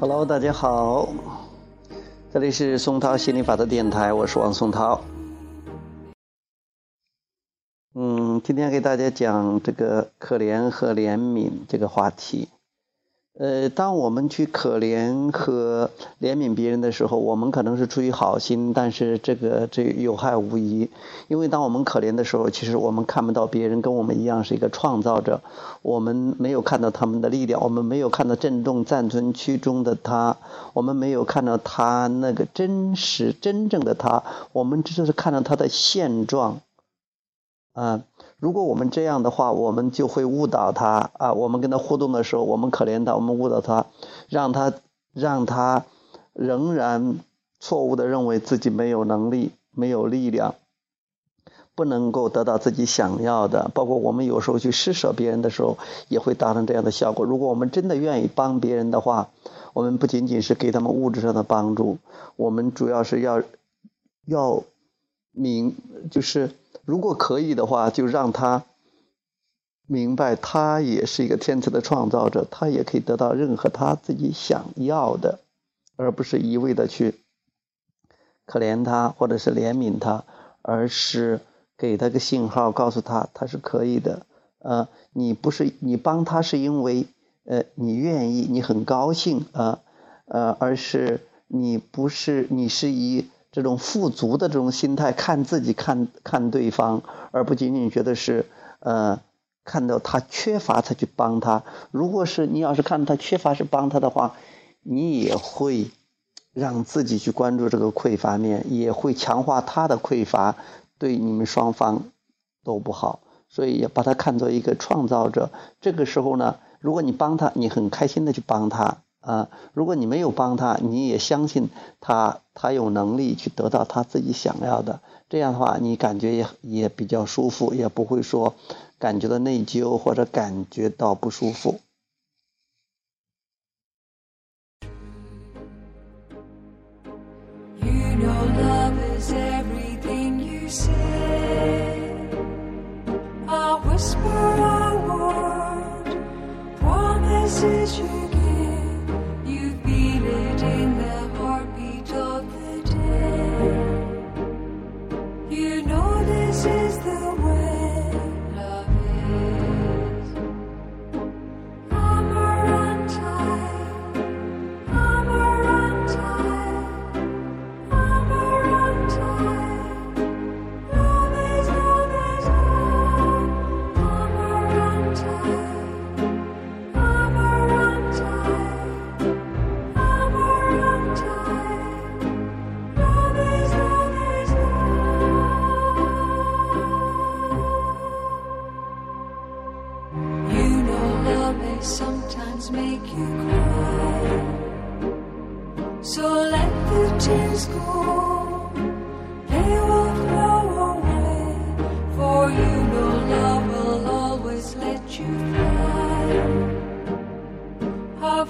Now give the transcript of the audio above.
Hello，大家好，这里是松涛心理法的电台，我是王松涛。嗯，今天给大家讲这个可怜和怜悯这个话题。呃，当我们去可怜和怜悯别人的时候，我们可能是出于好心，但是这个这有害无益。因为当我们可怜的时候，其实我们看不到别人跟我们一样是一个创造者，我们没有看到他们的力量，我们没有看到震动暂存区中的他，我们没有看到他那个真实真正的他，我们只是看到他的现状，啊。如果我们这样的话，我们就会误导他啊！我们跟他互动的时候，我们可怜他，我们误导他，让他让他仍然错误的认为自己没有能力、没有力量，不能够得到自己想要的。包括我们有时候去施舍别人的时候，也会达成这样的效果。如果我们真的愿意帮别人的话，我们不仅仅是给他们物质上的帮助，我们主要是要要明就是。如果可以的话，就让他明白，他也是一个天才的创造者，他也可以得到任何他自己想要的，而不是一味的去可怜他或者是怜悯他，而是给他个信号，告诉他他是可以的。呃，你不是你帮他是因为呃你愿意，你很高兴啊，呃，而是你不是你是以。这种富足的这种心态，看自己，看看对方，而不仅仅觉得是，呃，看到他缺乏才去帮他。如果是你要是看他缺乏是帮他的话，你也会让自己去关注这个匮乏面，也会强化他的匮乏，对你们双方都不好。所以要把他看作一个创造者。这个时候呢，如果你帮他，你很开心的去帮他。啊，如果你没有帮他，你也相信他，他有能力去得到他自己想要的。这样的话，你感觉也也比较舒服，也不会说感觉到内疚或者感觉到不舒服。is the sometimes make you cry. So let the tears go, they will flow away. For you know love will always let you fly. How